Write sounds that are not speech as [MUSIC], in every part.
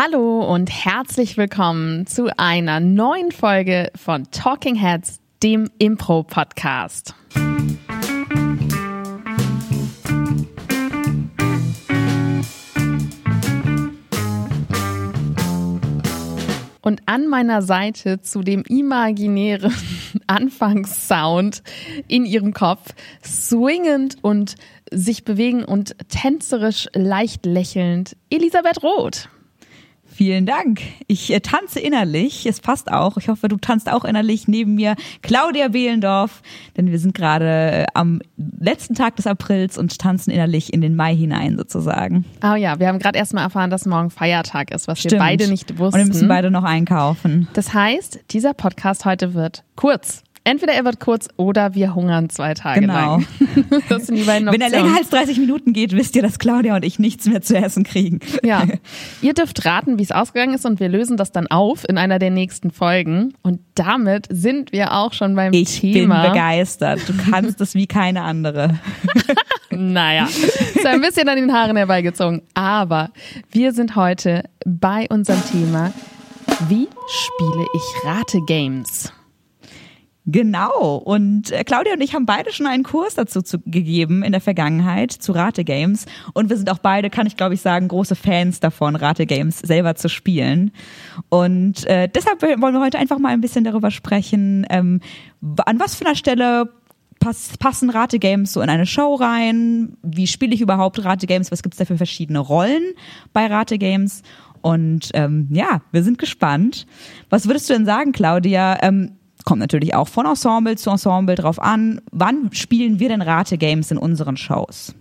Hallo und herzlich willkommen zu einer neuen Folge von Talking Heads, dem Impro-Podcast. Und an meiner Seite zu dem imaginären [LAUGHS] Anfangssound in ihrem Kopf, swingend und sich bewegen und tänzerisch leicht lächelnd, Elisabeth Roth. Vielen Dank. Ich äh, tanze innerlich. Es passt auch. Ich hoffe, du tanzt auch innerlich neben mir. Claudia Behlendorf, denn wir sind gerade äh, am letzten Tag des Aprils und tanzen innerlich in den Mai hinein sozusagen. Oh ja, wir haben gerade erst mal erfahren, dass morgen Feiertag ist, was Stimmt. wir beide nicht wussten. Und wir müssen beide noch einkaufen. Das heißt, dieser Podcast heute wird kurz. Entweder er wird kurz oder wir hungern zwei Tage genau. lang. [LAUGHS] Das sind die beiden Optionen. Wenn er länger als 30 Minuten geht, wisst ihr, dass Claudia und ich nichts mehr zu essen kriegen. Ja. [LAUGHS] Ihr dürft raten, wie es ausgegangen ist und wir lösen das dann auf in einer der nächsten Folgen. Und damit sind wir auch schon beim ich Thema. Ich bin begeistert. Du kannst es wie keine andere. [LAUGHS] naja, ist ein bisschen an den Haaren herbeigezogen. Aber wir sind heute bei unserem Thema, wie spiele ich Rate-Games? Genau. Und äh, Claudia und ich haben beide schon einen Kurs dazu zu, gegeben in der Vergangenheit zu Rate-Games. Und wir sind auch beide, kann ich glaube ich sagen, große Fans davon, Rate-Games selber zu spielen. Und äh, deshalb wollen wir heute einfach mal ein bisschen darüber sprechen, ähm, an was für einer Stelle pass passen Rate-Games so in eine Show rein? Wie spiele ich überhaupt Rate-Games? Was gibt es da für verschiedene Rollen bei Rate-Games? Und ähm, ja, wir sind gespannt. Was würdest du denn sagen, Claudia? Ähm, kommt natürlich auch von Ensemble zu Ensemble drauf an. Wann spielen wir denn Rate-Games in unseren Shows?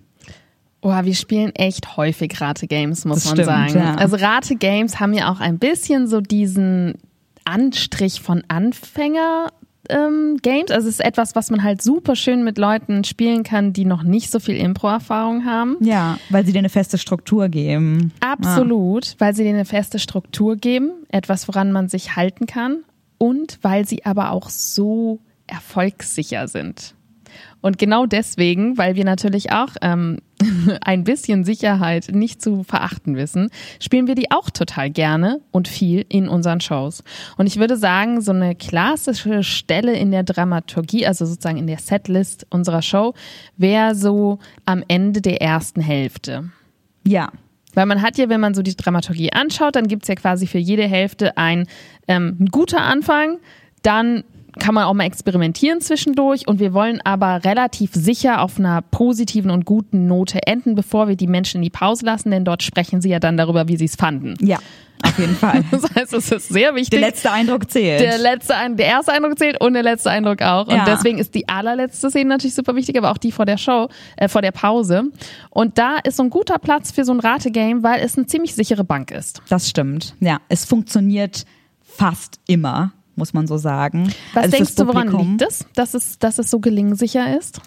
Oh, wir spielen echt häufig Rate-Games, muss das man stimmt, sagen. Ja. Also Rate-Games haben ja auch ein bisschen so diesen Anstrich von Anfänger. Ähm, Games, also es ist etwas, was man halt super schön mit Leuten spielen kann, die noch nicht so viel Impro-Erfahrung haben. Ja, weil sie dir eine feste Struktur geben. Absolut, ja. weil sie dir eine feste Struktur geben, etwas, woran man sich halten kann und weil sie aber auch so erfolgssicher sind. Und genau deswegen, weil wir natürlich auch ähm, [LAUGHS] ein bisschen Sicherheit nicht zu verachten wissen, spielen wir die auch total gerne und viel in unseren Shows. Und ich würde sagen, so eine klassische Stelle in der Dramaturgie, also sozusagen in der Setlist unserer Show, wäre so am Ende der ersten Hälfte. Ja, weil man hat ja, wenn man so die Dramaturgie anschaut, dann gibt's ja quasi für jede Hälfte ein, ähm, ein guter Anfang, dann kann man auch mal experimentieren zwischendurch und wir wollen aber relativ sicher auf einer positiven und guten Note enden, bevor wir die Menschen in die Pause lassen, denn dort sprechen sie ja dann darüber, wie sie es fanden. Ja. Auf jeden Fall. [LAUGHS] Das heißt, es ist sehr wichtig. Der letzte Eindruck zählt. Der letzte, der erste Eindruck zählt und der letzte Eindruck auch. Und Ja. deswegen ist die allerletzte Szene natürlich super wichtig, aber auch die vor der Show, äh, vor der Pause. Und da ist so ein guter Platz für so ein Rategame, weil es eine ziemlich sichere Bank ist. Das stimmt. Ja, es funktioniert fast immer, muss man so sagen. Was Also denkst du, woran liegt es, dass es, dass es so gelingensicher ist?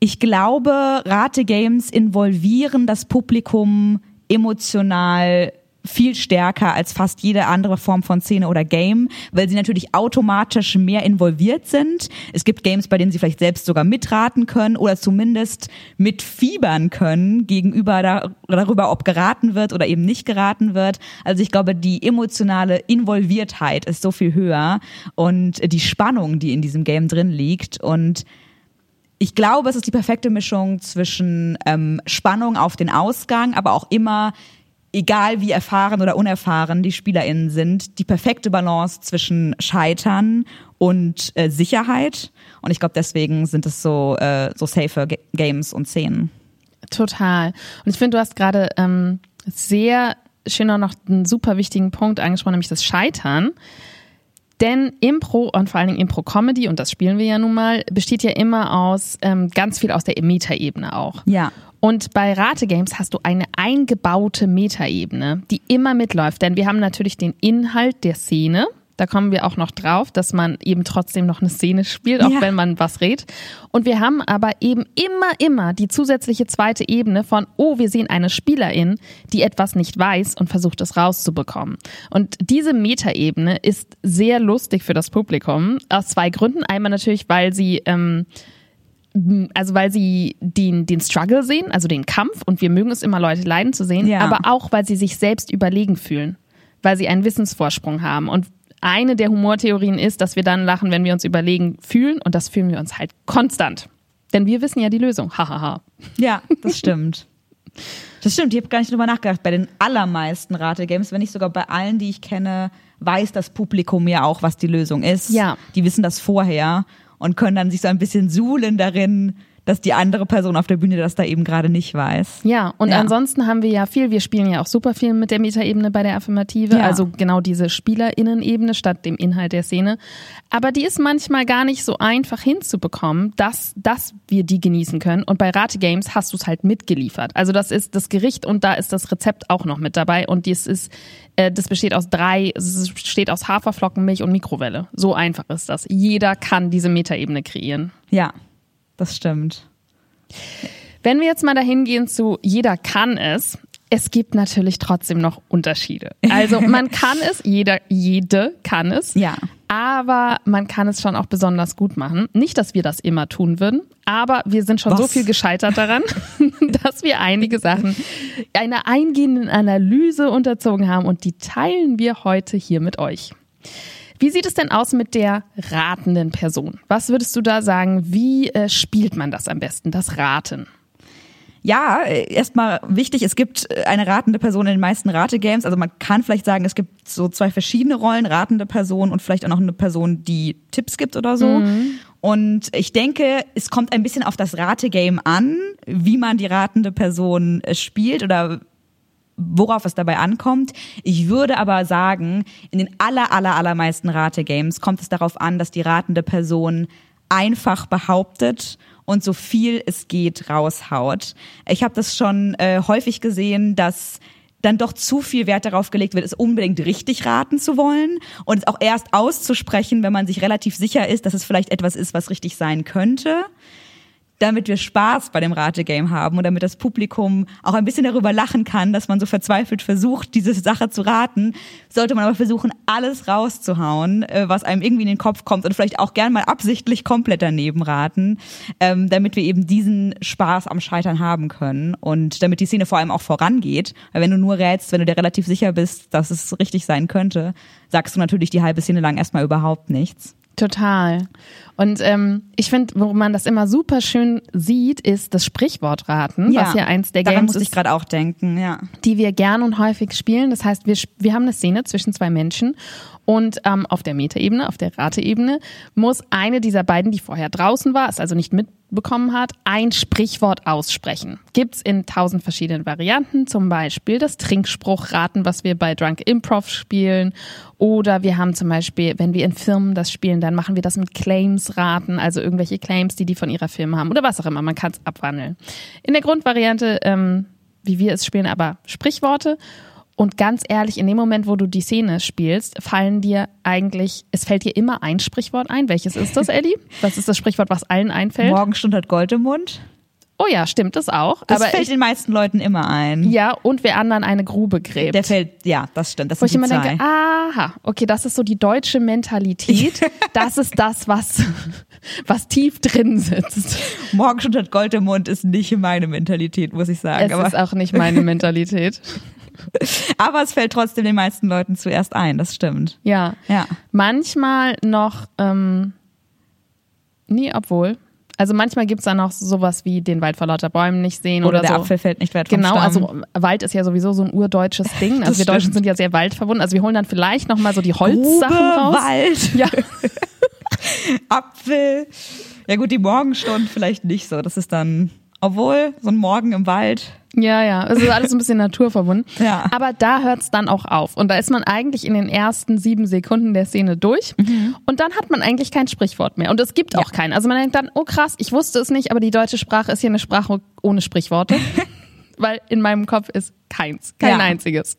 Ich glaube, Rate-Games involvieren das Publikum emotional viel stärker als fast jede andere Form von Szene oder Game, weil sie natürlich automatisch mehr involviert sind. Es gibt Games, bei denen sie vielleicht selbst sogar mitraten können oder zumindest mitfiebern können gegenüber da, darüber, ob geraten wird oder eben nicht geraten wird. Also ich glaube, die emotionale Involviertheit ist so viel höher und die Spannung, die in diesem Game drin liegt und ich glaube, es ist die perfekte Mischung zwischen ähm, Spannung auf den Ausgang, aber auch immer, egal wie erfahren oder unerfahren die SpielerInnen sind, die perfekte Balance zwischen Scheitern und äh, Sicherheit. Und ich glaube, deswegen sind es so, äh, so safe Ga- Games und Szenen. Total. Und ich finde, du hast gerade ähm, sehr schön auch noch einen super wichtigen Punkt angesprochen, nämlich das Scheitern. Denn Impro und vor allen Dingen Impro-Comedy, und das spielen wir ja nun mal, besteht ja immer aus ähm, ganz viel aus der Metaebene auch. Ja. Und bei Rate-Games hast du eine eingebaute Metaebene, die immer mitläuft. Denn wir haben natürlich den Inhalt der Szene. Da kommen wir auch noch drauf, dass man eben trotzdem noch eine Szene spielt, auch Ja. wenn man was redet. Und wir haben aber eben immer, immer die zusätzliche zweite Ebene von, oh, wir sehen eine Spielerin, die etwas nicht weiß und versucht es rauszubekommen. Und diese Metaebene ist sehr lustig für das Publikum aus zwei Gründen. Einmal natürlich, weil sie ähm, also weil sie den, den Struggle sehen, also den Kampf und wir mögen es immer, Leute leiden zu sehen, Ja. aber auch, weil sie sich selbst überlegen fühlen. weil sie einen Wissensvorsprung haben. Und eine der Humortheorien ist, dass wir dann lachen, wenn wir uns überlegen, fühlen. Und das fühlen wir uns halt konstant. Denn wir wissen ja die Lösung. Hahaha. Ja, das stimmt. Das stimmt, ich habe gar nicht drüber nachgedacht. Bei den allermeisten Rategames, wenn nicht sogar bei allen, die ich kenne, weiß das Publikum ja auch, was die Lösung ist. Ja. Die wissen das vorher und können dann sich so ein bisschen suhlen darin, dass die andere Person auf der Bühne das da eben gerade nicht weiß. Ja, und Ja. ansonsten haben wir ja viel, wir spielen ja auch super viel mit der Metaebene bei der Affirmative, Ja. also genau diese SpielerInnen-Ebene statt dem Inhalt der Szene. Aber die ist manchmal gar nicht so einfach hinzubekommen, dass, dass wir die genießen können. Und bei Rate Games hast du es halt mitgeliefert. Also das ist das Gericht und da ist das Rezept auch noch mit dabei. Und dies ist, äh, das besteht aus drei, es besteht aus Haferflocken, Milch und Mikrowelle. So einfach ist das. Jeder kann diese Metaebene kreieren. Ja, das stimmt. Wenn wir jetzt mal dahin gehen zu jeder kann es, es gibt natürlich trotzdem noch Unterschiede. Also [LAUGHS] man kann es, jeder, jede kann es. Ja. Aber man kann es schon auch besonders gut machen. Nicht, dass wir das immer tun würden, aber wir sind schon so Was? viel gescheitert daran, [LAUGHS] dass wir einige Sachen einer eingehenden Analyse unterzogen haben und die teilen wir heute hier mit euch. Wie sieht es denn aus mit der ratenden Person? Was würdest du da sagen? Wie äh, spielt man das am besten, das Raten? Ja, äh, erstmal wichtig, es gibt äh, eine ratende Person in den meisten Rate-Games. Also man kann vielleicht sagen, es gibt so zwei verschiedene Rollen, ratende Person und vielleicht auch noch eine Person, die Tipps gibt oder so. Und ich denke, es kommt ein bisschen auf das Rate-Game an, wie man die ratende Person äh, spielt oder worauf es dabei ankommt. Ich würde aber sagen, in den aller, aller, allermeisten Rate-Games kommt es darauf an, dass die ratende Person einfach behauptet und so viel es geht raushaut. Ich habe das schon äh, häufig gesehen, dass dann doch zu viel Wert darauf gelegt wird, es unbedingt richtig raten zu wollen und es auch erst auszusprechen, wenn man sich relativ sicher ist, dass es vielleicht etwas ist, was richtig sein könnte damit wir Spaß bei dem Rategame haben und damit das Publikum auch ein bisschen darüber lachen kann, dass man so verzweifelt versucht, diese Sache zu raten, sollte man aber versuchen, alles rauszuhauen, äh, was einem irgendwie in den Kopf kommt und vielleicht auch gern mal absichtlich komplett daneben raten, ähm, damit wir eben diesen Spaß am Scheitern haben können und damit die Szene vor allem auch vorangeht. Weil wenn du nur rätst, wenn du dir relativ sicher bist, dass es richtig sein könnte, sagst du natürlich die halbe Szene lang erstmal überhaupt nichts. Total. Und ähm, ich finde, wo man das immer super schön sieht, ist das Sprichwortraten, was ja eins der Daran Games musste ich gerade auch denken, ja. die wir gern und häufig spielen. Das heißt, wir, wir haben eine Szene zwischen zwei Menschen und ähm, auf der Metaebene, auf der Rateebene, muss eine dieser beiden, die vorher draußen war, es also nicht mitbekommen hat, ein Sprichwort aussprechen. Gibt's in tausend verschiedenen Varianten, zum Beispiel das Trinkspruchraten, was wir bei Drunk Improv spielen. Oder wir haben zum Beispiel, wenn wir in Firmen das spielen, dann machen wir das mit Claims raten, also irgendwelche Claims, die die von ihrer Firma haben oder was auch immer. Man kann es abwandeln. In der Grundvariante, ähm, wie wir es spielen, aber Sprichworte. Und ganz ehrlich, in dem Moment, wo du die Szene spielst, fallen dir eigentlich, es fällt dir immer ein Sprichwort ein. Welches ist das, Eddie? Was ist das Sprichwort, was allen einfällt? Morgenstund hat Gold im Mund. Oh ja, stimmt das auch. Das aber fällt ich, den meisten Leuten immer ein. ja, und wer anderen eine Grube gräbt. Der fällt, ja, das stimmt. Das wo ich immer zwei. denke, aha, okay, das ist so die deutsche Mentalität. [LAUGHS] Das ist das, was, was tief drin sitzt. Morgenstund hat Gold im Mund ist nicht meine Mentalität, muss ich sagen. Es Aber, ist auch nicht meine [LAUGHS] Mentalität. [LAUGHS] aber es fällt trotzdem den meisten Leuten zuerst ein, das stimmt. Ja. Ja. Manchmal noch, ähm, nee, obwohl. Also manchmal gibt's da noch sowas wie den Wald vor lauter Bäumen nicht sehen Oder, oder, der so. Apfel fällt nicht weit vom Genau, Stamm. also Wald ist ja sowieso so ein urdeutsches Ding. [LAUGHS] Also Das wir Deutschen stimmt. sind ja sehr waldverbunden. Also wir holen dann vielleicht noch mal so die Grube, Holzsachen raus. Wald, Ja. [LAUGHS] Apfel. Ja gut, die Morgenstund vielleicht nicht so. Das ist dann, obwohl, so ein Morgen im Wald. Ja, ja, es ist alles ein bisschen naturverbunden. [LAUGHS] Ja. Aber da hört's dann auch auf. Und da ist man eigentlich in den ersten sieben Sekunden der Szene durch. Und dann hat man eigentlich kein Sprichwort mehr. Und es gibt auch keinen. Also man denkt dann, oh krass, ich wusste es nicht, aber die deutsche Sprache ist hier eine Sprache ohne Sprichworte. [LAUGHS] Weil in meinem Kopf ist keins, kein Ja. einziges.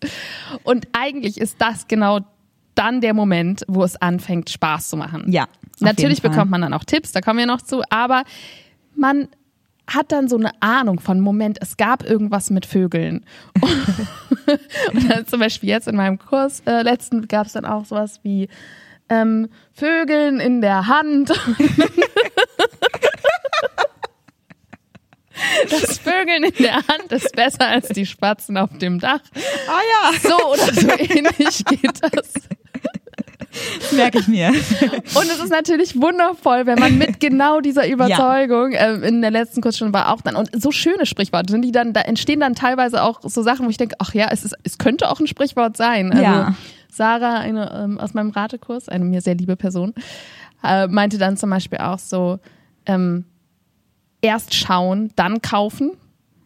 Und eigentlich ist das genau dann der Moment, wo es anfängt, Spaß zu machen. Ja, Natürlich bekommt man dann auch Tipps, da kommen wir noch zu, aber man hat dann so eine Ahnung von, Moment, es gab irgendwas mit Vögeln. [LAUGHS] Und dann zum Beispiel jetzt in meinem Kurs äh, letzten gab es dann auch sowas wie ähm, Vögeln in der Hand. [LAUGHS] Das Vögeln in der Hand ist besser als die Spatzen auf dem Dach. Ah ja. So oder so ähnlich geht das. Das [LAUGHS] merke ich mir. Und es ist natürlich wundervoll, wenn man mit genau dieser [LAUGHS] Überzeugung ja. äh, in der letzten Kursstunde war auch dann und so schöne Sprichworte sind die dann da entstehen dann teilweise auch so Sachen, wo ich denke, ach ja, es ist es könnte auch ein Sprichwort sein. Also Ja. Sarah, eine ähm, aus meinem Ratekurs, eine mir sehr liebe Person, äh, meinte dann zum Beispiel auch so ähm, erst schauen, dann kaufen.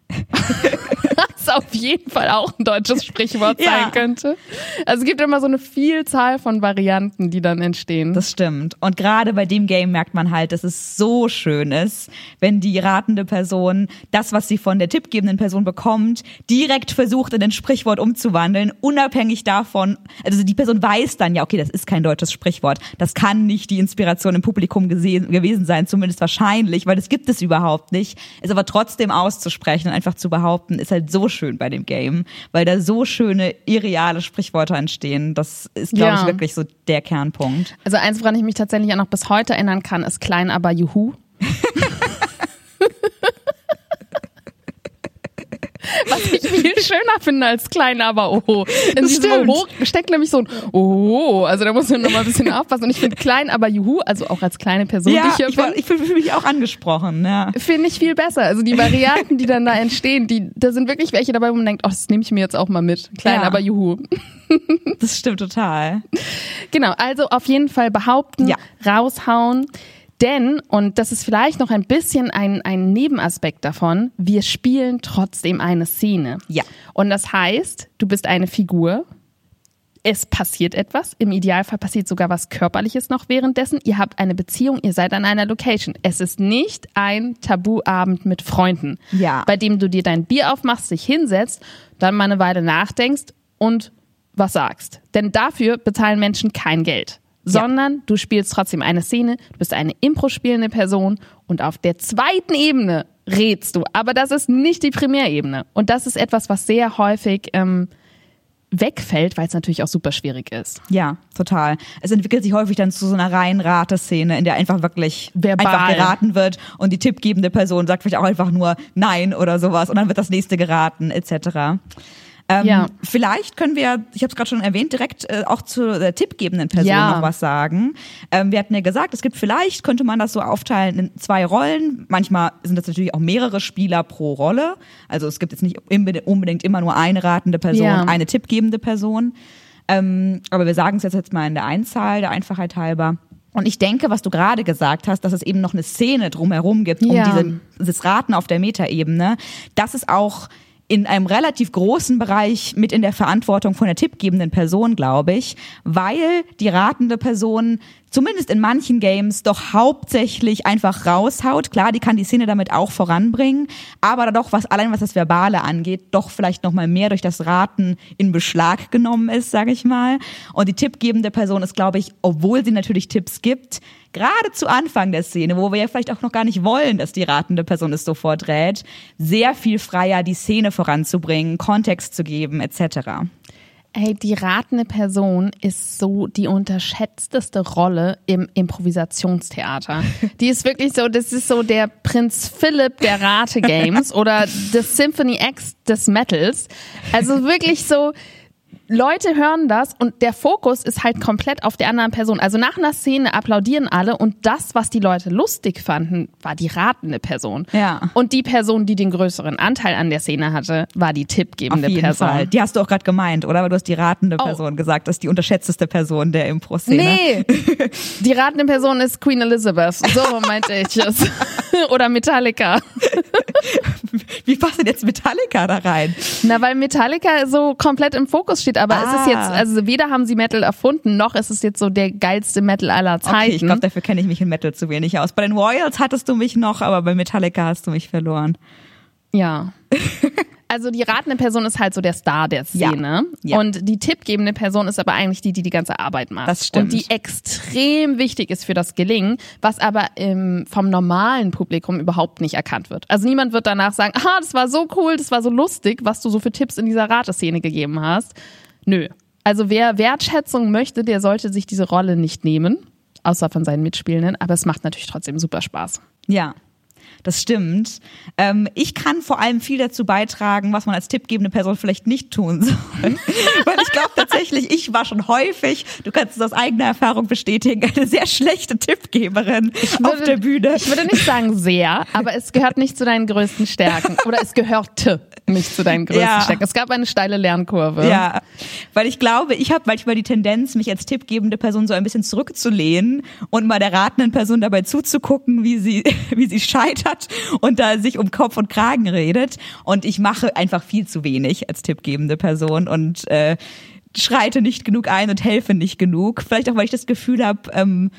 [LAUGHS] Was auf jeden Fall auch ein deutsches Sprichwort Ja. sein könnte. Also es gibt immer so eine Vielzahl von Varianten, die dann entstehen. Das stimmt. Und gerade bei dem Game merkt man halt, dass es so schön ist, wenn die ratende Person das, was sie von der tippgebenden Person bekommt, direkt versucht in ein Sprichwort umzuwandeln, unabhängig davon, also die Person weiß dann ja, okay, das ist kein deutsches Sprichwort. Das kann nicht die Inspiration im Publikum gesehen, gewesen sein, zumindest wahrscheinlich, weil das gibt es überhaupt nicht. Es aber trotzdem auszusprechen und einfach zu behaupten, ist halt so schön bei dem Game, weil da so schöne, irreale Sprichwörter entstehen. Das ist, glaube Ja. ich, wirklich so der Kernpunkt. Also eins, woran ich mich tatsächlich auch noch bis heute erinnern kann, ist klein, aber juhu. [LAUGHS] [LAUGHS] Was ich viel schöner finde als klein, aber oho. In Das diesem. Oho steckt nämlich so ein Oho. Also da muss man noch mal ein bisschen aufpassen. Und ich finde klein, aber juhu, also auch als kleine Person, die Ja, ich hier ich, bin, ich fühle fühl mich auch angesprochen. Ja. finde ich viel besser. Also die Varianten, die dann da entstehen, die, da sind wirklich welche dabei, wo man denkt, oh, das nehme ich mir jetzt auch mal mit. Klein, Ja. aber juhu. Das stimmt total. Genau, also auf jeden Fall behaupten, Ja. raushauen. Denn, und das ist vielleicht noch ein bisschen ein, ein Nebenaspekt davon, wir spielen trotzdem eine Szene. Ja. Und das heißt, du bist eine Figur, es passiert etwas, im Idealfall passiert sogar was Körperliches noch währenddessen, ihr habt eine Beziehung, ihr seid an einer Location. Es ist nicht ein Tabuabend mit Freunden, Ja. bei dem du dir dein Bier aufmachst, dich hinsetzt, dann mal eine Weile nachdenkst und was sagst. Denn dafür bezahlen Menschen kein Geld. Sondern du spielst trotzdem eine Szene, du bist eine Impro-spielende Person und auf der zweiten Ebene redst du. Aber das ist nicht die Primärebene. Und das ist etwas, was sehr häufig ähm, wegfällt, weil es natürlich auch super schwierig ist. Ja, total. Es entwickelt sich häufig dann zu so einer reinen Rateszene, in der einfach wirklich Verbal. einfach geraten wird und die tippgebende Person sagt vielleicht auch einfach nur Nein oder sowas und dann wird das nächste geraten etc. Ähm, Ja. Vielleicht können wir, ich habe es gerade schon erwähnt, direkt äh, auch zu der tippgebenden Person Ja. noch was sagen. Ähm, wir hatten ja gesagt, es gibt vielleicht, könnte man das so aufteilen in zwei Rollen. Manchmal sind das natürlich auch mehrere Spieler pro Rolle. Also es gibt jetzt nicht unbedingt immer nur eine ratende Person, Ja. eine tippgebende Person. Ähm, aber wir sagen es jetzt, jetzt mal in der Einzahl, der Einfachheit halber. Und ich denke, was du gerade gesagt hast, dass es eben noch eine Szene drumherum gibt, um Ja. diese, das Raten auf der Metaebene, das ist auch in einem relativ großen Bereich mit in der Verantwortung von der tippgebenden Person, glaube ich, weil die ratende Person zumindest in manchen Games doch hauptsächlich einfach raushaut. Klar, die kann die Szene damit auch voranbringen, aber doch was allein was das Verbale angeht, doch vielleicht noch mal mehr durch das Raten in Beschlag genommen ist, sage ich mal. Und die tippgebende Person ist, glaube ich, obwohl sie natürlich Tipps gibt, gerade zu Anfang der Szene, wo wir ja vielleicht auch noch gar nicht wollen, dass die ratende Person es sofort rät, sehr viel freier die Szene voranzubringen, Kontext zu geben, etc. Ey, die ratende Person ist so die unterschätzteste Rolle im Improvisationstheater. [LAUGHS] Die ist wirklich so, das ist so der Prinz Philipp der Rate-Games [LAUGHS] oder das Symphony X des Metals. Also wirklich so, Leute hören das und der Fokus ist halt komplett auf der anderen Person. Also nach einer Szene applaudieren alle und das, was die Leute lustig fanden, war die ratende Person. Ja. Und die Person, die den größeren Anteil an der Szene hatte, war die Auf tippgebende jeden Person. Fall. Die hast du auch gerade gemeint, oder? Weil du hast die ratende Oh. Person gesagt, das ist die unterschätzteste Person der Impro-Szene. Nee, [LAUGHS] die ratende Person ist Queen Elizabeth. So meinte ich es. [LAUGHS] Oder Metallica. Wie passt denn jetzt Metallica da rein? Na, weil Metallica so komplett im Fokus steht. Aber es ist Ah. jetzt, also weder haben sie Metal erfunden, noch ist es jetzt so der geilste Metal aller Zeiten. Okay, ich glaube, dafür kenne ich mich in Metal zu wenig aus. Bei den Royals hattest du mich noch, aber bei Metallica hast du mich verloren. Ja. [LAUGHS] Also die ratende Person ist halt so der Star der Szene. Ja. Und die tippgebende Person ist aber eigentlich die, die die ganze Arbeit macht. Das stimmt. Und die extrem wichtig ist für das Gelingen, was aber im, vom normalen Publikum überhaupt nicht erkannt wird. Also niemand wird danach sagen, ah, das war so cool, das war so lustig, was du so für Tipps in dieser Rateszene gegeben hast. Nö. Also wer Wertschätzung möchte, der sollte sich diese Rolle nicht nehmen. Außer von seinen Mitspielenden. Aber es macht natürlich trotzdem super Spaß. Ja. Das stimmt. Ähm, ich kann vor allem viel dazu beitragen, was man als tippgebende Person vielleicht nicht tun soll. [LAUGHS] Weil ich glaube tatsächlich, ich war schon häufig, du kannst es aus eigener Erfahrung bestätigen, eine sehr schlechte Tippgeberin würde, auf der Bühne. Ich würde nicht sagen sehr, aber es gehört nicht zu deinen größten Stärken. Oder es gehörte nicht zu deinen größten Ja. Stärken. Es gab eine steile Lernkurve. Ja, weil ich glaube, ich habe manchmal die Tendenz, mich als tippgebende Person so ein bisschen zurückzulehnen und mal der ratenden Person dabei zuzugucken, wie sie, [LAUGHS] wie sie scheitert und da sich um Kopf und Kragen redet. Und ich mache einfach viel zu wenig als tippgebende Person und äh, schreite nicht genug ein und helfe nicht genug. Vielleicht auch, weil ich das Gefühl habe, ähm,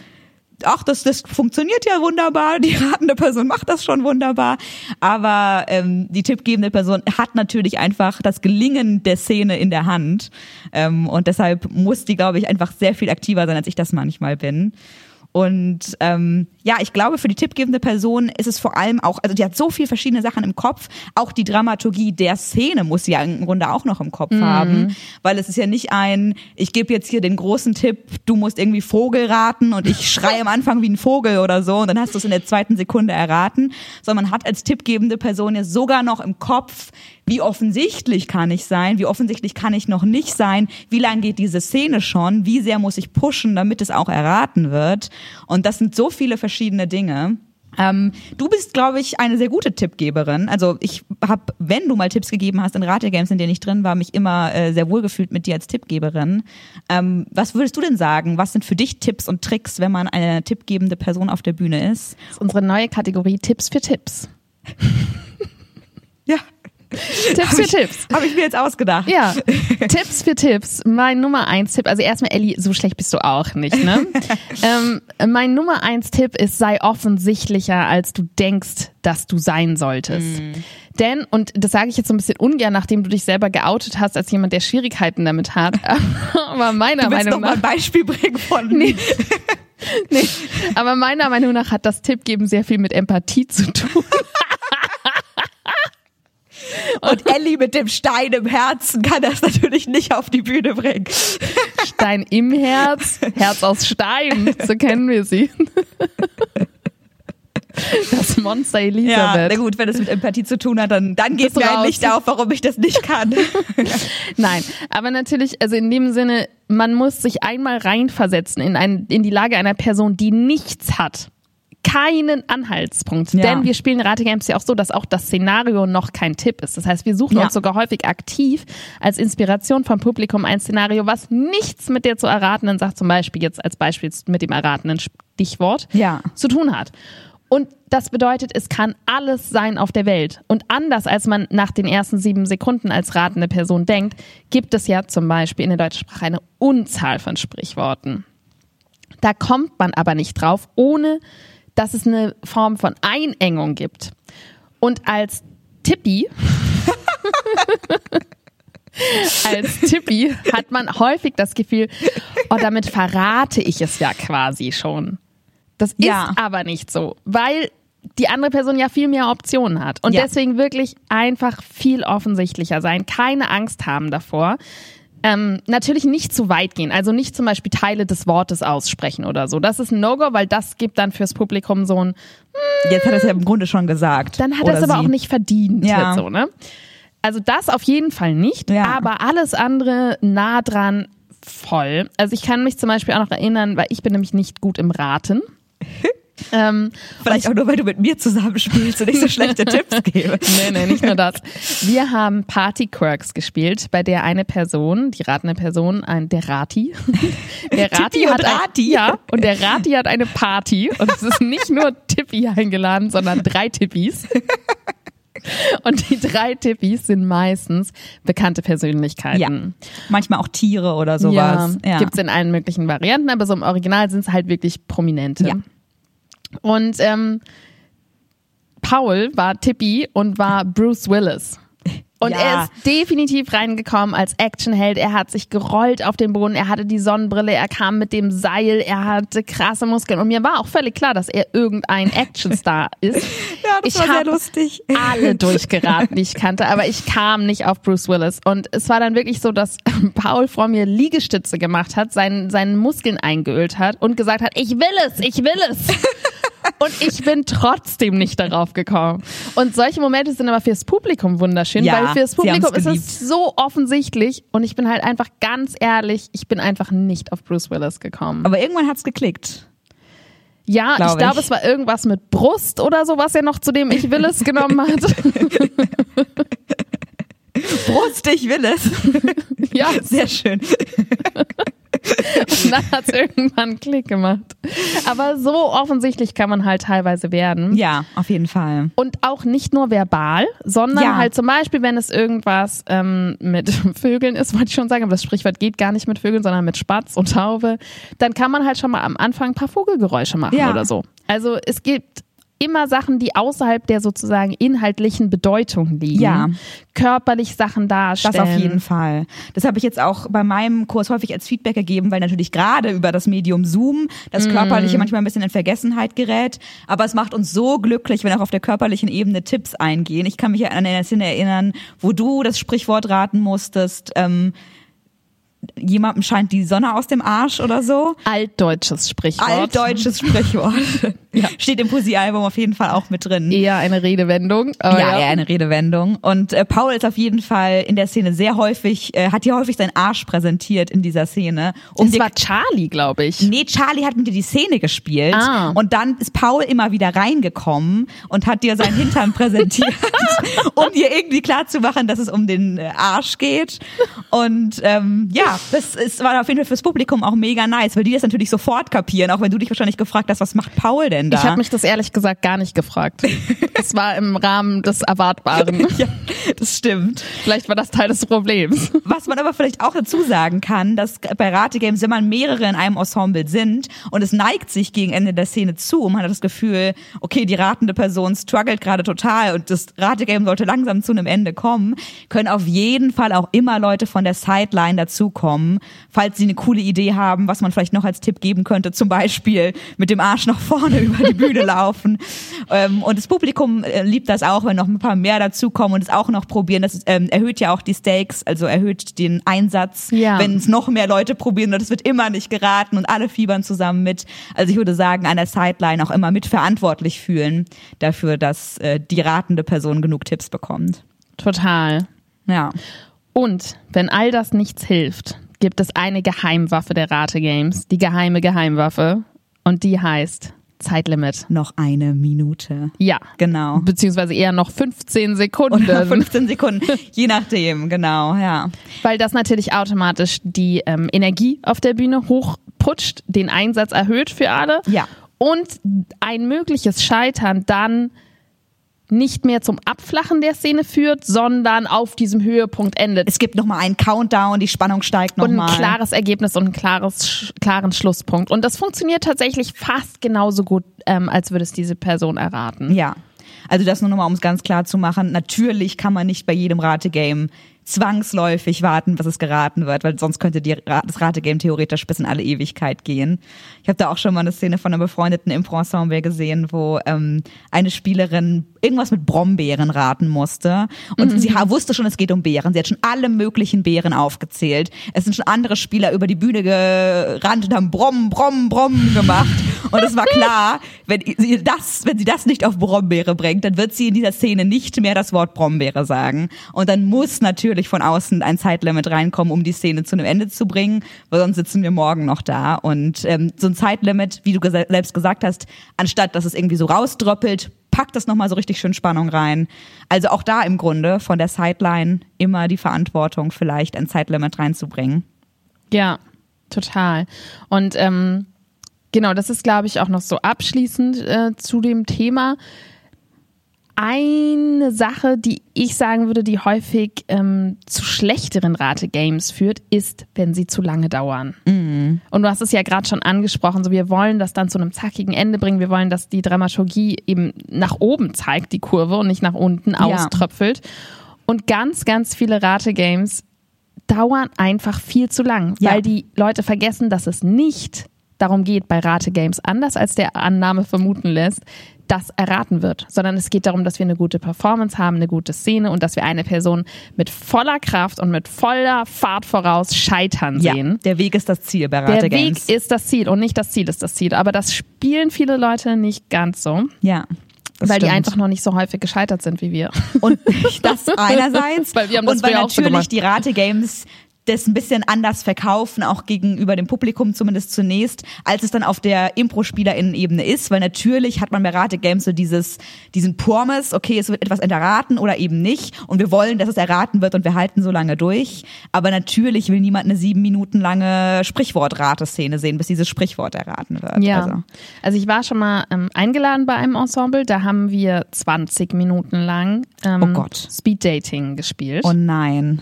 ach, das, das funktioniert ja wunderbar, die ratende Person macht das schon wunderbar, aber ähm, die tippgebende Person hat natürlich einfach das Gelingen der Szene in der Hand ähm, und deshalb muss die, glaube ich, einfach sehr viel aktiver sein, als ich das manchmal bin. Und ähm, ja, ich glaube, für die tippgebende Person ist es vor allem auch, also die hat so viel verschiedene Sachen im Kopf. Auch die Dramaturgie der Szene muss sie ja im Grunde auch noch im Kopf haben, weil es ist ja nicht ein, ich gebe jetzt hier den großen Tipp, du musst irgendwie Vogel raten und ich schreie am Anfang wie ein Vogel oder so und dann hast du es in der zweiten Sekunde erraten, sondern man hat als tippgebende Person ja sogar noch im Kopf, wie offensichtlich kann ich sein, wie offensichtlich kann ich noch nicht sein, wie lang geht diese Szene schon, wie sehr muss ich pushen, damit es auch erraten wird. Und das sind so viele verschiedene Dinge. Ähm, du bist, glaube ich, eine sehr gute Tippgeberin. Also ich habe, wenn du mal Tipps gegeben hast in Rategames, in denen ich drin war, mich immer äh, sehr wohlgefühlt mit dir als Tippgeberin. Ähm, was würdest du denn sagen? Was sind für dich Tipps und Tricks, wenn man eine tippgebende Person auf der Bühne ist? Das ist unsere neue Kategorie Tipps für Tipps. [LAUGHS] Tipps für Tipps. habe ich mir jetzt ausgedacht. Ja, [LAUGHS] Tipps für Tipps. Mein Nummer eins Tipp, also erstmal Elli, so schlecht bist du auch nicht, ne? [LAUGHS] ähm, mein Nummer eins Tipp ist, sei offensichtlicher, als du denkst, dass du sein solltest. Denn, und das sage ich jetzt so ein bisschen ungern, nachdem du dich selber geoutet hast als jemand, der Schwierigkeiten damit hat, [LAUGHS] aber meiner Meinung noch mal nach. ein Beispiel bringen von Nee. nee, aber meiner Meinung nach hat das Tippgeben sehr viel mit Empathie zu tun. Und Ellie mit dem Stein im Herzen kann das natürlich nicht auf die Bühne bringen. Stein im Herz, Herz aus Stein, so kennen wir sie. Das Monster Ja, Elisabeth. na gut, wenn es mit Empathie zu tun hat, dann, dann geht mir ein Licht auf, warum ich das nicht kann. Nein, aber natürlich, also in dem Sinne, man muss sich einmal reinversetzen in, ein, in die Lage einer Person, die nichts hat. Keinen Anhaltspunkt. Ja. Denn wir spielen Rategames ja auch so, dass auch das Szenario noch kein Tipp ist. Das heißt, wir suchen Ja. uns sogar häufig aktiv als Inspiration vom Publikum ein Szenario, was nichts mit der zu erratenden Sache, zum Beispiel jetzt als Beispiel mit dem erratenen Stichwort, Ja. zu tun hat. Und das bedeutet, es kann alles sein auf der Welt. Und anders als man nach den ersten sieben Sekunden als ratende Person denkt, gibt es ja zum Beispiel in der deutschen Sprache eine Unzahl von Sprichworten. Da kommt man aber nicht drauf, ohne dass es eine Form von Einengung gibt. Und als Tippi, [LAUGHS] als Tippi hat man häufig das Gefühl, oh, damit verrate ich es ja quasi schon. Das ist Ja. aber nicht so, weil die andere Person ja viel mehr Optionen hat. Und Ja. deswegen wirklich einfach viel offensichtlicher sein, keine Angst haben davor. Ähm, natürlich nicht zu weit gehen, also nicht zum Beispiel Teile des Wortes aussprechen oder so. Das ist ein No-Go, weil das gibt dann fürs Publikum so ein, Jetzt hat er es ja im Grunde schon gesagt. dann hat er es aber auch nicht verdient. Ja. So, ne? Also das auf jeden Fall nicht, Ja. aber alles andere nah dran voll. Also ich kann mich zum Beispiel auch noch erinnern, weil ich bin nämlich nicht gut im Raten. [LAUGHS] ähm, Vielleicht auch nur, weil du mit mir zusammenspielst und ich so schlechte [LAUGHS] Tipps gebe. nee, nee, nicht nur das. Wir haben Party Quirks gespielt, bei der eine Person, die ratende Person, ein, der Rati, [LAUGHS] der Rati Tippi und hat ein, Rati? ja, und der Rati hat eine Party und es ist nicht nur Tippi eingeladen, sondern drei Tippis. Und die drei Tippis sind meistens bekannte Persönlichkeiten. Ja. Manchmal auch Tiere oder sowas. Ja, gibt's in allen möglichen Varianten, aber so im Original sind es halt wirklich Prominente. Ja. Und ähm, Paul war Tippi und war Bruce Willis. Und Ja. er ist definitiv reingekommen als Actionheld. Er hat sich gerollt auf den Boden, er hatte die Sonnenbrille, er kam mit dem Seil, er hatte krasse Muskeln. Und mir war auch völlig klar, dass er irgendein Actionstar [LAUGHS] ist. Ja, das ich war sehr lustig. alle [LAUGHS] durchgeraten, die ich kannte, aber ich kam nicht auf Bruce Willis. Und es war dann wirklich so, dass [LAUGHS] Paul vor mir Liegestütze gemacht hat, seinen, seinen Muskeln eingeölt hat und gesagt hat, ich will es, ich will es. Und ich bin trotzdem nicht darauf gekommen. Und solche Momente sind aber fürs Publikum wunderschön, Ja, weil fürs Publikum ist es so offensichtlich. Und ich bin halt einfach ganz ehrlich, ich bin einfach nicht auf Bruce Willis gekommen. Aber irgendwann hat's geklickt. Ja, Glaub ich glaube, es war irgendwas mit Brust oder so, was er noch zu dem Ich will es genommen hat. [LAUGHS] Brust, ich will es. [LAUGHS] ja, Sehr schön. [LAUGHS] und dann hat es irgendwann einen Klick gemacht. Aber so offensichtlich kann man halt teilweise werden. Ja, auf jeden Fall. Und auch nicht nur verbal, sondern Ja. halt zum Beispiel, wenn es irgendwas ähm, mit [LAUGHS] Vögeln ist, wollte ich schon sagen, aber das Sprichwort geht gar nicht mit Vögeln, sondern mit Spatz und Taube, dann kann man halt schon mal am Anfang ein paar Vogelgeräusche machen Ja. oder so. Also es gibt immer Sachen, die außerhalb der sozusagen inhaltlichen Bedeutung liegen. Ja. Körperlich Sachen darstellen. Das auf jeden Fall. Das habe ich jetzt auch bei meinem Kurs häufig als Feedback gegeben, weil natürlich gerade über das Medium Zoom das Körperliche manchmal ein bisschen in Vergessenheit gerät. Aber es macht uns so glücklich, wenn auch auf der körperlichen Ebene Tipps eingehen. Ich kann mich an eine Szene erinnern, wo du das Sprichwort raten musstest, ähm, jemandem scheint die Sonne aus dem Arsch oder so. Altdeutsches Sprichwort. Altdeutsches Sprichwort. [LAUGHS] Steht im Poesiealbum auf jeden Fall auch mit drin. Eher eine Redewendung. aber ja, eher eine Redewendung. Und äh, Paul ist auf jeden Fall in der Szene sehr häufig, äh, hat hier häufig seinen Arsch präsentiert in dieser Szene. Um Das war Charlie, glaube ich. Nee, Charlie hat mit dir die Szene gespielt Ah. und dann ist Paul immer wieder reingekommen und hat dir seinen Hintern [LAUGHS] präsentiert, um dir irgendwie klarzumachen, dass es um den äh, Arsch geht. Und ähm, ja, das ist, war auf jeden Fall fürs Publikum auch mega nice, weil die das natürlich sofort kapieren, auch wenn du dich wahrscheinlich gefragt hast, was macht Paul denn da? Ich habe mich das ehrlich gesagt gar nicht gefragt. [LAUGHS] Das war im Rahmen des Erwartbaren. [LAUGHS] ja, das stimmt. Vielleicht war das Teil des Problems. Was man aber vielleicht auch dazu sagen kann, dass bei Rategames, wenn man mehrere in einem Ensemble sind und es neigt sich gegen Ende der Szene zu und man hat das Gefühl, okay, die ratende Person struggelt gerade total und das Rategame sollte langsam zu einem Ende kommen, können auf jeden Fall auch immer Leute von der Sideline dazukommen, falls sie eine coole Idee haben, was man vielleicht noch als Tipp geben könnte, zum Beispiel mit dem Arsch nach vorne [LAUGHS] über die Bühne laufen. Ähm, und das Publikum äh, liebt das auch, wenn noch ein paar mehr dazukommen und es auch noch probieren. Das ähm, erhöht ja auch die Stakes, also erhöht den Einsatz, Ja. wenn es noch mehr Leute probieren und es wird immer nicht geraten und alle fiebern zusammen mit. Also ich würde sagen, an der Sideline auch immer mitverantwortlich fühlen dafür, dass äh, die ratende Person genug Tipps bekommt. Total. Ja. Und wenn all das nichts hilft, gibt es eine Geheimwaffe der Rate-Games, die geheime Geheimwaffe. Und die heißt Zeitlimit. Noch eine Minute. Ja. Genau. Beziehungsweise eher noch 15 Sekunden. Oder 15 Sekunden, [LAUGHS] je nachdem, genau, ja. Weil das natürlich automatisch die ähm, Energie auf der Bühne hochputscht, den Einsatz erhöht für alle. Ja. Und ein mögliches Scheitern dann nicht mehr zum Abflachen der Szene führt, sondern auf diesem Höhepunkt endet. Es gibt nochmal einen Countdown, die Spannung steigt und ein nochmal. klares Ergebnis und einen klares, klaren Schlusspunkt. Und das funktioniert tatsächlich fast genauso gut, ähm, als würde es diese Person erraten. Ja. Also das nur nochmal, um es ganz klar zu machen. Natürlich kann man nicht bei jedem Rategame zwangsläufig warten, was es geraten wird, weil sonst könnte die, das Rategame theoretisch bis in alle Ewigkeit gehen. Ich habe da auch schon mal eine Szene von einem befreundeten Impro-Ensemble gesehen, wo ähm, eine Spielerin irgendwas mit Brombeeren raten musste und sie ha- wusste schon, es geht um Beeren. Sie hat schon alle möglichen Beeren aufgezählt. Es sind schon andere Spieler über die Bühne gerannt und haben Brom, Brom, Brom gemacht. Und es war klar, wenn sie das, wenn sie das nicht auf Brombeere bringt, dann wird sie in dieser Szene nicht mehr das Wort Brombeere sagen. Und dann muss natürlich von außen ein Zeitlimit reinkommen, um die Szene zu einem Ende zu bringen, weil sonst sitzen wir morgen noch da. Und ähm, so ein Zeitlimit, wie du gesa- selbst gesagt hast, anstatt dass es irgendwie so rausdröppelt, packt das nochmal so richtig schön Spannung rein. Also auch da im Grunde von der Sideline immer die Verantwortung, vielleicht ein Zeitlimit reinzubringen. Ja, total. Und ähm, genau, das ist, glaube ich, auch noch so abschließend äh, zu dem Thema. Eine Sache, die ich sagen würde, die häufig ähm, zu schlechteren Rate-Games führt, ist, wenn sie zu lange dauern. Und du hast es ja gerade schon angesprochen, so wir wollen das dann zu einem zackigen Ende bringen. Wir wollen, dass die Dramaturgie eben nach oben zeigt, die Kurve, und nicht nach unten auströpfelt. Und ganz, ganz viele Rate-Games dauern einfach viel zu lang, Ja. weil die Leute vergessen, dass es nicht darum geht bei Rate-Games, anders als der Annahme vermuten lässt, das erraten wird, sondern es geht darum, dass wir eine gute Performance haben, eine gute Szene und dass wir eine Person mit voller Kraft und mit voller Fahrt voraus scheitern sehen. Ja, der Weg ist das Ziel bei Der Rate Weg Games. ist das Ziel und nicht das Ziel ist das Ziel. Aber das spielen viele Leute nicht ganz so, ja. das weil die stimmt. einfach noch nicht so häufig gescheitert sind wie wir. Und [LAUGHS] das [LAUGHS] einerseits. Weil wir haben das und weil natürlich die Rate-Games das ein bisschen anders verkaufen, auch gegenüber dem Publikum zumindest zunächst, als es dann auf der Impro-SpielerInnen-Ebene ist, weil natürlich hat man bei Rate-Games so dieses, diesen Promise, okay, es wird etwas erraten oder eben nicht und wir wollen, dass es erraten wird und wir halten so lange durch, aber natürlich will niemand eine sieben Minuten lange Sprichwort-Rateszene sehen, bis dieses Sprichwort erraten wird. Ja. Also. Also ich war schon mal ähm, eingeladen bei einem Ensemble, da haben wir 20 Minuten lang ähm, Oh. Speed Dating gespielt. Oh nein.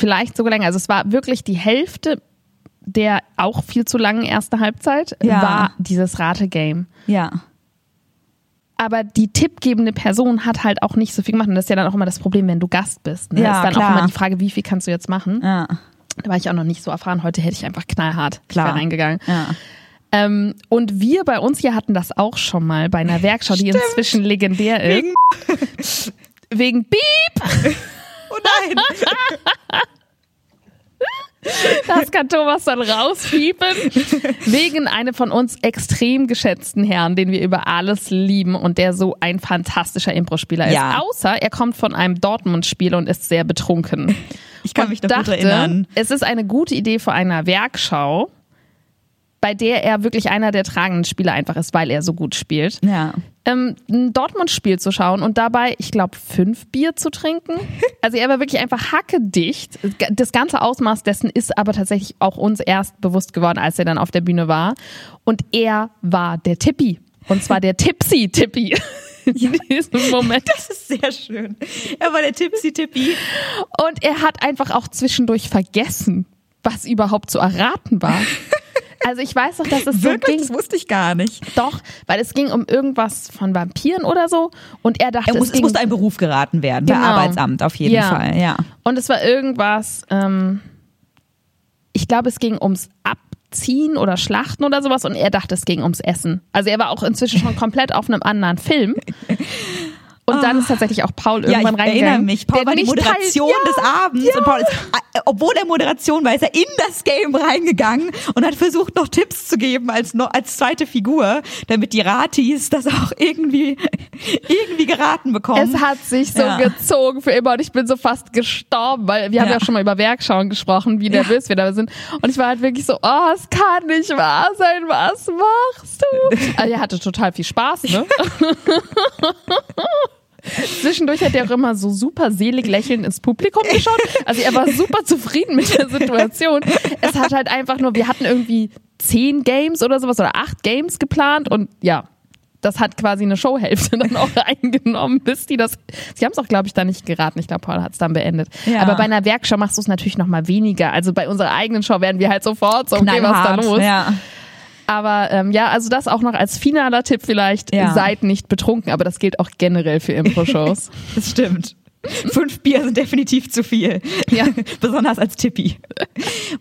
Vielleicht sogar länger. Also es war wirklich die Hälfte der auch viel zu langen erste Halbzeit Ja. war dieses Rate-Game. Ja. Aber die tippgebende Person hat halt auch nicht so viel gemacht. Und das ist ja dann auch immer das Problem, wenn du Gast bist. Ne? Ja, ist dann klar. auch immer die Frage, wie viel kannst du jetzt machen? Ja. Da war ich auch noch nicht so erfahren. Heute hätte ich einfach knallhart Klar. reingegangen. Ja. Ähm, und wir bei uns hier hatten das auch schon mal bei einer Werkschau, die Stimmt. inzwischen legendär ist. Wegen- Wegen! [LAUGHS] Oh nein. [LAUGHS] Das kann Thomas dann rauspiepen. Wegen einem von uns extrem geschätzten Herrn, den wir über alles lieben und der so ein fantastischer Impro-Spieler ist. Ja. Außer er kommt von einem Dortmund-Spiel und ist sehr betrunken. Ich kann und mich noch dachte, gut erinnern. es ist eine gute Idee für einer Werkschau, bei der er wirklich einer der tragenden Spieler einfach ist, weil er so gut spielt. Ja. ähm, ein Dortmund-Spiel zu schauen und dabei, ich glaube, fünf Bier zu trinken. [LAUGHS] Also er war wirklich einfach hackedicht. Das ganze Ausmaß dessen ist aber tatsächlich auch uns erst bewusst geworden, als er dann auf der Bühne war. Und er war der Tippi. Und zwar der Tipsy-Tippi. [LAUGHS] In diesem Moment. Das ist sehr schön. Er war der Tipsy-Tippi. Und er hat einfach auch zwischendurch vergessen, was überhaupt zu erraten war. [LAUGHS] Also ich weiß doch, dass es so Wirklich? ging. Das wusste ich gar nicht. Doch, weil es ging um irgendwas von Vampiren oder so. Und er dachte, Er muss, es es ging musste ein Beruf geraten werden, Genau. bei Arbeitsamt auf jeden Ja. Fall. Ja. Und es war irgendwas, ähm, ich glaube, es ging ums Abziehen oder Schlachten oder sowas und er dachte, es ging ums Essen. Also er war auch inzwischen schon komplett auf einem anderen Film. [LAUGHS] Und dann ist tatsächlich auch Paul Ja, ich irgendwann reingegangen. erinnere mich. Paul war die nicht Moderation teil- des Abends. Und Paul ist, äh, obwohl er Moderation war, ist er in das Game reingegangen und hat versucht, noch Tipps zu geben als, als zweite Figur, damit die Ratis das auch irgendwie, [LAUGHS] irgendwie geraten bekommen. Es hat sich so Ja. gezogen für immer und ich bin so fast gestorben, weil wir haben Ja. ja schon mal über Werkschauen gesprochen, wie nervös wir da sind. Und ich war halt wirklich so, oh, es kann nicht wahr sein, was machst du? [LAUGHS] Also er hatte total viel Spaß, ne? [LAUGHS] Zwischendurch hat er auch immer so super selig lächelnd ins Publikum geschaut. Also er war super zufrieden mit der Situation. Es hat halt einfach nur, wir hatten irgendwie zehn Games oder sowas oder acht Games geplant und ja, das hat quasi eine Showhälfte [LAUGHS] dann auch eingenommen, bis die das. Sie haben es auch, glaube ich, da nicht geraten. Ich glaube, Paul hat es dann beendet. Ja. Aber bei einer Werkshow machst du es natürlich noch mal weniger. Also bei unserer eigenen Show werden wir halt sofort so, okay, was ist da los? Ja. Aber ähm, ja, also das auch noch als finaler Tipp vielleicht, Ja. seid nicht betrunken, aber das gilt auch generell für [LAUGHS] Impro-Shows. Das stimmt. [LAUGHS] Fünf Bier sind definitiv zu viel. Ja. [LAUGHS] Besonders als Tippi.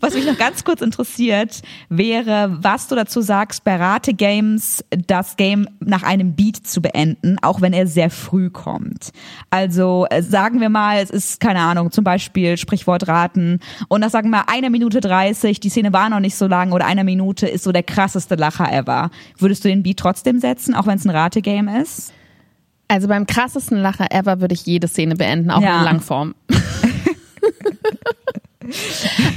Was mich noch ganz kurz interessiert, wäre, was du dazu sagst, bei Rate-Games das Game nach einem Beat zu beenden, auch wenn er sehr früh kommt. Also äh, sagen wir mal, es ist, keine Ahnung, zum Beispiel Sprichwort raten und das sagen wir eine Minute 30, die Szene war noch nicht so lang oder eine Minute ist so der krasseste Lacher ever. Würdest du den Beat trotzdem setzen, auch wenn es ein Rate-Game ist? Also beim krassesten Lacher ever würde ich jede Szene beenden, auch Ja. in Langform. [LAUGHS]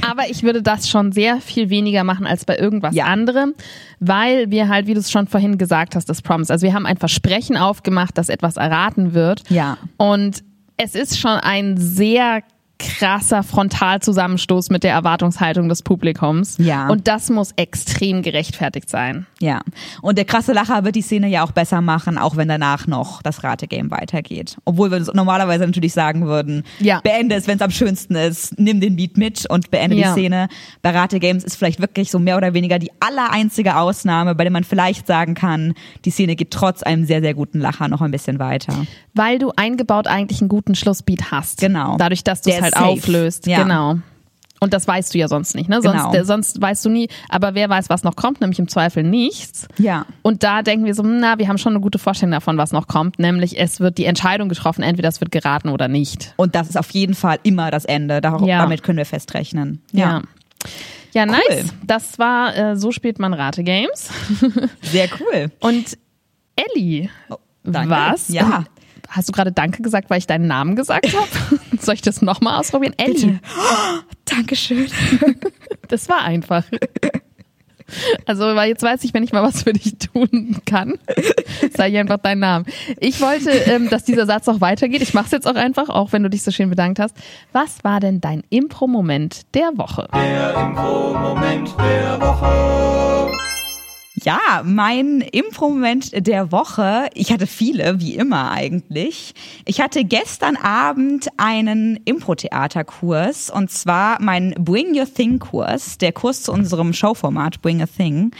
Aber ich würde das schon sehr viel weniger machen als bei irgendwas Ja. anderem, weil wir halt, wie du es schon vorhin gesagt hast, das Promise. Also wir haben ein Versprechen aufgemacht, dass etwas erraten wird. Ja. Und es ist schon ein sehr krasser Frontalzusammenstoß mit der Erwartungshaltung des Publikums. Ja. Und das muss extrem gerechtfertigt sein. Ja. Und der krasse Lacher wird die Szene ja auch besser machen, auch wenn danach noch das Rategame weitergeht. Obwohl wir uns normalerweise natürlich sagen würden, Ja. beende es, wenn es am schönsten ist, nimm den Beat mit und beende Ja. die Szene. Bei Rategames ist vielleicht wirklich so mehr oder weniger die allereinzige Ausnahme, bei der man vielleicht sagen kann, die Szene geht trotz einem sehr, sehr guten Lacher noch ein bisschen weiter. Weil du eingebaut eigentlich einen guten Schlussbeat hast. Genau. Dadurch, dass du es halt ist safe. auflöst. Ja. Genau. Und das weißt du ja sonst nicht, ne? Sonst, Genau. der, sonst weißt du nie. Aber wer weiß, was noch kommt, nämlich im Zweifel nichts. Ja. Und da denken wir so, na, wir haben schon eine gute Vorstellung davon, was noch kommt. Nämlich es wird die Entscheidung getroffen, entweder es wird geraten oder nicht. Und das ist auf jeden Fall immer das Ende. Dar Ja. Damit können wir festrechnen. Ja. Ja, nice. Cool. Das war äh, So spielt man Rate Games. Sehr cool. [LAUGHS] Und Ellie, Oh, was? Ja. [LAUGHS] Hast du gerade Danke gesagt, weil ich deinen Namen gesagt habe? [LAUGHS] Soll ich das nochmal ausprobieren? Ellie, [GASPS] Dankeschön. [LAUGHS] das war einfach. Also, weil jetzt weiß ich, wenn ich mal was für dich tun kann, sage ich einfach deinen Namen. Ich wollte, ähm, dass dieser Satz auch weitergeht. Ich mache es jetzt auch einfach, auch wenn du dich so schön bedankt hast. Was war denn dein Impro-Moment der Woche? Der Impro-Moment der Woche. Ja, mein Impro-Moment der Woche, ich hatte viele, wie immer eigentlich. Ich hatte gestern Abend einen Impro-Theaterkurs und zwar meinen Bring Your Thing-Kurs, der Kurs zu unserem Showformat Bring a Thing.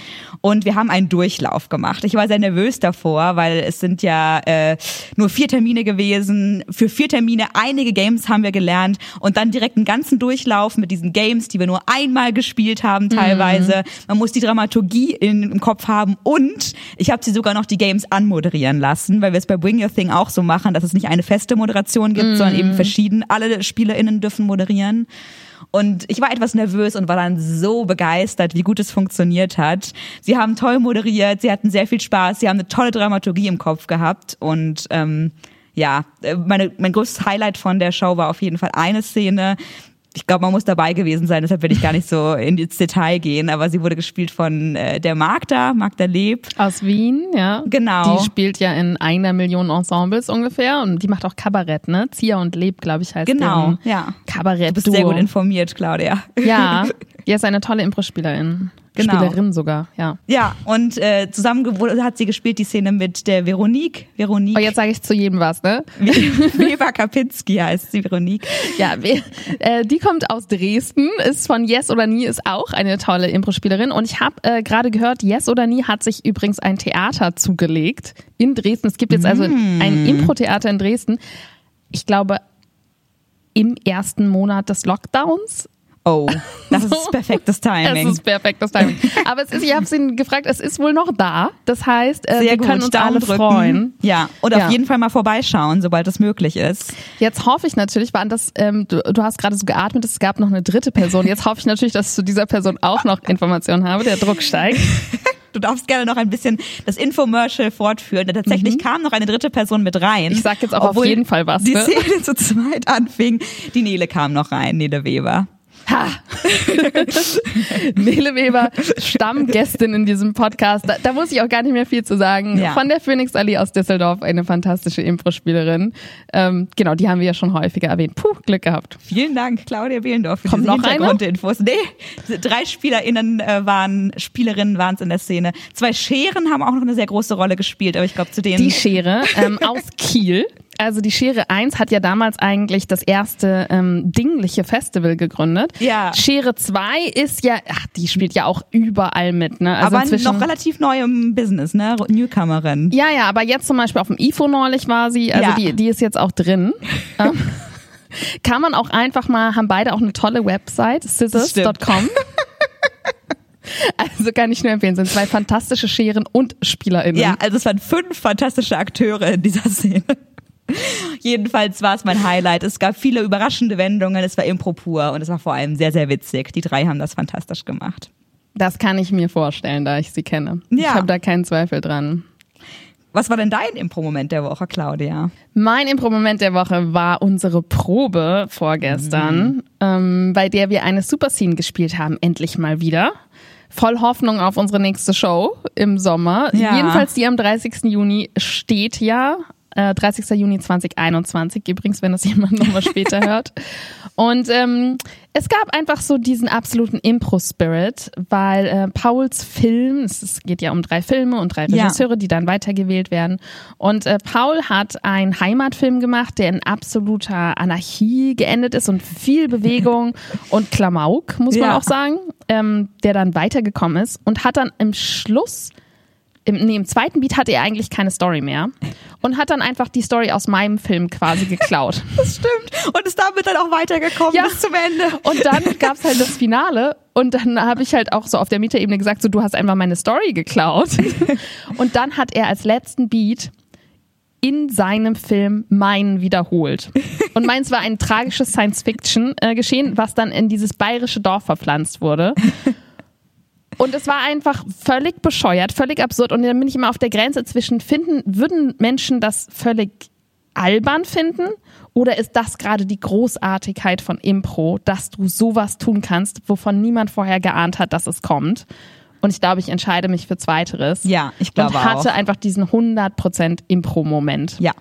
Und wir haben einen Durchlauf gemacht. Ich war sehr nervös davor, weil es sind ja äh, nur vier Termine gewesen. Für vier Termine einige Games haben wir gelernt und dann direkt einen ganzen Durchlauf mit diesen Games, die wir nur einmal gespielt haben teilweise. Man muss die Dramaturgie in, im Kopf haben und ich habe sie sogar noch die Games anmoderieren lassen, weil wir es bei Bring Your Thing auch so machen, dass es nicht eine feste Moderation gibt, sondern eben verschieden. Alle SpielerInnen dürfen moderieren. Und ich war etwas nervös und war dann so begeistert, wie gut es funktioniert hat. Sie haben toll moderiert, sie hatten sehr viel Spaß, sie haben eine tolle Dramaturgie im Kopf gehabt und ähm, ja, äh, meine, mein größtes Highlight von der Show war auf jeden Fall eine Szene. Ich glaube, man muss dabei gewesen sein, deshalb will ich gar nicht so ins Detail gehen, aber sie wurde gespielt von äh, der Magda, Magda Leb. Aus Wien, ja. Genau. Die spielt ja in einer Million Ensembles ungefähr und die macht auch Kabarett, ne? Zia und Leb, glaube ich, heißt Genau, ja. Kabarett. Du bist sehr gut informiert, Claudia. Ja, [LAUGHS] die ist eine tolle Impro-Spielerin. Genau. Spielerin sogar, ja. Ja, und äh, zusammen hat sie gespielt die Szene mit der Veronique. Veronique Oh, jetzt sage ich zu jedem was, ne? [LAUGHS] Weber Kapinski heißt sie, Veronique. Ja, äh, die kommt aus Dresden, ist von Yes oder Nie, ist auch eine tolle Impro-Spielerin. Und ich habe äh, gerade gehört, Yes oder Nie hat sich übrigens ein Theater zugelegt in Dresden. Es gibt jetzt also Mm. ein Impro-Theater in Dresden. Ich glaube, im ersten Monat des Lockdowns. Oh, das [LAUGHS] ist perfektes Timing. Es ist perfektes Timing. Aber es ist, ich habe ihn gefragt, es ist wohl noch da. Das heißt, äh, wir gut, können uns alle drücken. freuen. Ja, und Ja. auf jeden Fall mal vorbeischauen, sobald es möglich ist. Jetzt hoffe ich natürlich, war das, ähm, du, du hast gerade so geatmet, es gab noch eine dritte Person. Jetzt hoffe ich natürlich, dass ich zu dieser Person auch noch Informationen habe. Der Druck steigt. [LAUGHS] Du darfst gerne noch ein bisschen das Infomercial fortführen. Denn tatsächlich kam noch eine dritte Person mit rein. Mhm. Ich sag jetzt auch auf jeden Fall was, Die ne? Szene [LAUGHS] zu zweit anfing. Die Nele kam noch rein, Nele Weber. Ha! [LAUGHS] Nele Weber, Stammgästin in diesem Podcast. Da, da muss ich auch gar nicht mehr viel zu sagen. Ja. Von der Phoenix-Allee aus Düsseldorf, eine fantastische Impro-Spielerin. Ähm, genau, die haben wir ja schon häufiger erwähnt. Puh, Glück gehabt. Vielen Dank, Claudia Behlendorf, für Kommt diese noch eine? Hintergrundinfos. Nee, drei SpielerInnen äh, waren, Spielerinnen waren es in der Szene. Zwei Scheren haben auch noch eine sehr große Rolle gespielt, aber ich glaube, zu denen. Die Schere ähm, [LAUGHS] aus Kiel. Also die Schere 1 hat ja damals eigentlich das erste ähm, dingliche Festival gegründet. Ja. Schere 2 ist ja, ach, die spielt ja auch überall mit, ne? Also aber noch relativ neu im Business, ne? Newcomerin. Ja, ja, aber jetzt zum Beispiel auf dem IFO neulich war sie, also Ja. die, die ist jetzt auch drin. [LAUGHS] Ähm, Kann man auch einfach mal, haben beide auch eine tolle Website, scissors.com. [LAUGHS] Also kann ich nur empfehlen, sind zwei fantastische Scheren und SpielerInnen. Ja, also es waren fünf fantastische Akteure in dieser Szene. [LAUGHS] Jedenfalls war es mein Highlight. Es gab viele überraschende Wendungen, es war Impro pur und es war vor allem sehr, sehr witzig. Die drei haben das fantastisch gemacht. Das kann ich mir vorstellen, da ich sie kenne. Ich Ja. habe da keinen Zweifel dran. Was war denn dein Impro-Moment der Woche, Claudia? Mein Impro-Moment der Woche war unsere Probe vorgestern, ähm, bei der wir eine Super Scene gespielt haben, endlich mal wieder. Voll Hoffnung auf unsere nächste Show im Sommer. Ja. Jedenfalls die am 30. Juni steht ja. Äh, 30. Juni 2021 übrigens, wenn das [LAUGHS] jemand nochmal später hört. Und ähm, es gab einfach so diesen absoluten Impro-Spirit, weil äh, Pauls Film, es, geht ja um drei Filme und drei Ja. Regisseure, die dann weitergewählt werden. Und äh, Paul hat einen Heimatfilm gemacht, der in absoluter Anarchie geendet ist und viel Bewegung [LAUGHS] und Klamauk, muss man Ja. auch sagen, ähm, der dann weitergekommen ist und hat dann im Schluss im, nee, im zweiten Beat hatte er eigentlich keine Story mehr und hat dann einfach die Story aus meinem Film quasi geklaut. [LAUGHS] Das stimmt. Und ist damit dann auch weitergekommen Ja. bis zum Ende. Und dann gab's halt das Finale und dann habe ich halt auch so auf der Metaebene gesagt, so du hast einfach meine Story geklaut. [LAUGHS] Und dann hat er als letzten Beat in seinem Film meinen wiederholt. Und meins war ein tragisches Science-Fiction-Geschehen, was dann in dieses bayerische Dorf verpflanzt wurde. Und es war einfach völlig bescheuert, völlig absurd. Und dann bin ich immer auf der Grenze zwischen finden, würden Menschen das völlig albern finden? Oder ist das gerade die Großartigkeit von Impro, dass du sowas tun kannst, wovon niemand vorher geahnt hat, dass es kommt? Und ich glaube, ich entscheide mich für Zweiteres. Ja, ich glaube Und hatte auch. einfach diesen 100% Impro-Moment. Ja.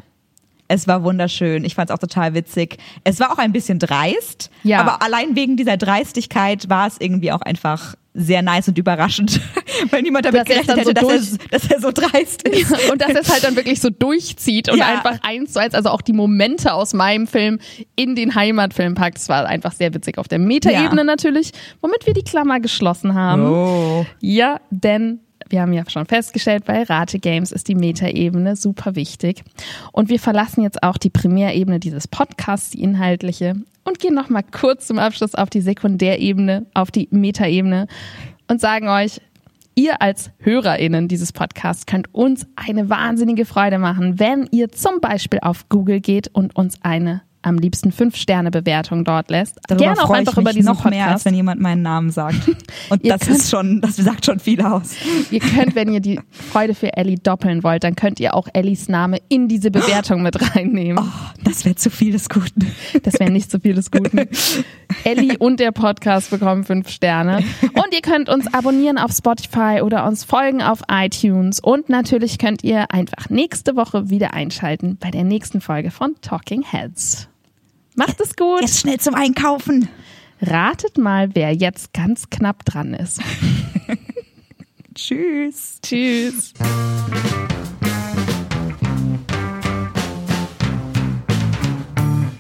Es war wunderschön. Ich fand es auch total witzig. Es war auch ein bisschen dreist, Ja. aber allein wegen dieser Dreistigkeit war es irgendwie auch einfach sehr nice und überraschend, [LAUGHS] weil niemand damit Dass er gerechnet hätte, so dass, er, dass er so dreist ist. Und dass es halt dann wirklich so [LAUGHS] durchzieht und Ja. einfach eins zu eins, also auch die Momente aus meinem Film in den Heimatfilm packt. Das war einfach sehr witzig auf der Metaebene Ja. natürlich, womit wir die Klammer geschlossen haben. Oh. Ja, denn wir haben ja schon festgestellt, bei Rate Games ist die Metaebene super wichtig. Und wir verlassen jetzt auch die Primärebene dieses Podcasts, die inhaltliche, und gehen nochmal kurz zum Abschluss auf die Sekundärebene, auf die Metaebene und sagen euch, ihr als HörerInnen dieses Podcasts könnt uns eine wahnsinnige Freude machen, wenn ihr zum Beispiel auf Google geht und uns eine am liebsten 5-Sterne-Bewertung dort lässt. Darüber Gerne auch einfach ich mich über diesen noch Podcast. mehr, als wenn jemand meinen Namen sagt. [LAUGHS] Und das könnt- ist schon, das sagt schon viel aus. Ihr könnt, wenn ihr die Freude für Ellie doppeln wollt, dann könnt ihr auch Ellies Name in diese Bewertung mit reinnehmen. Oh, das wäre zu viel des Guten. Das wäre nicht so viel des Guten. [LAUGHS] Ellie und der Podcast bekommen fünf Sterne. Und ihr könnt uns abonnieren auf Spotify oder uns folgen auf iTunes. Und natürlich könnt ihr einfach nächste Woche wieder einschalten bei der nächsten Folge von Talking Heads. Macht es gut. Jetzt schnell zum Einkaufen. Ratet mal, wer jetzt ganz knapp dran ist. [LAUGHS] Tschüss. Tschüss.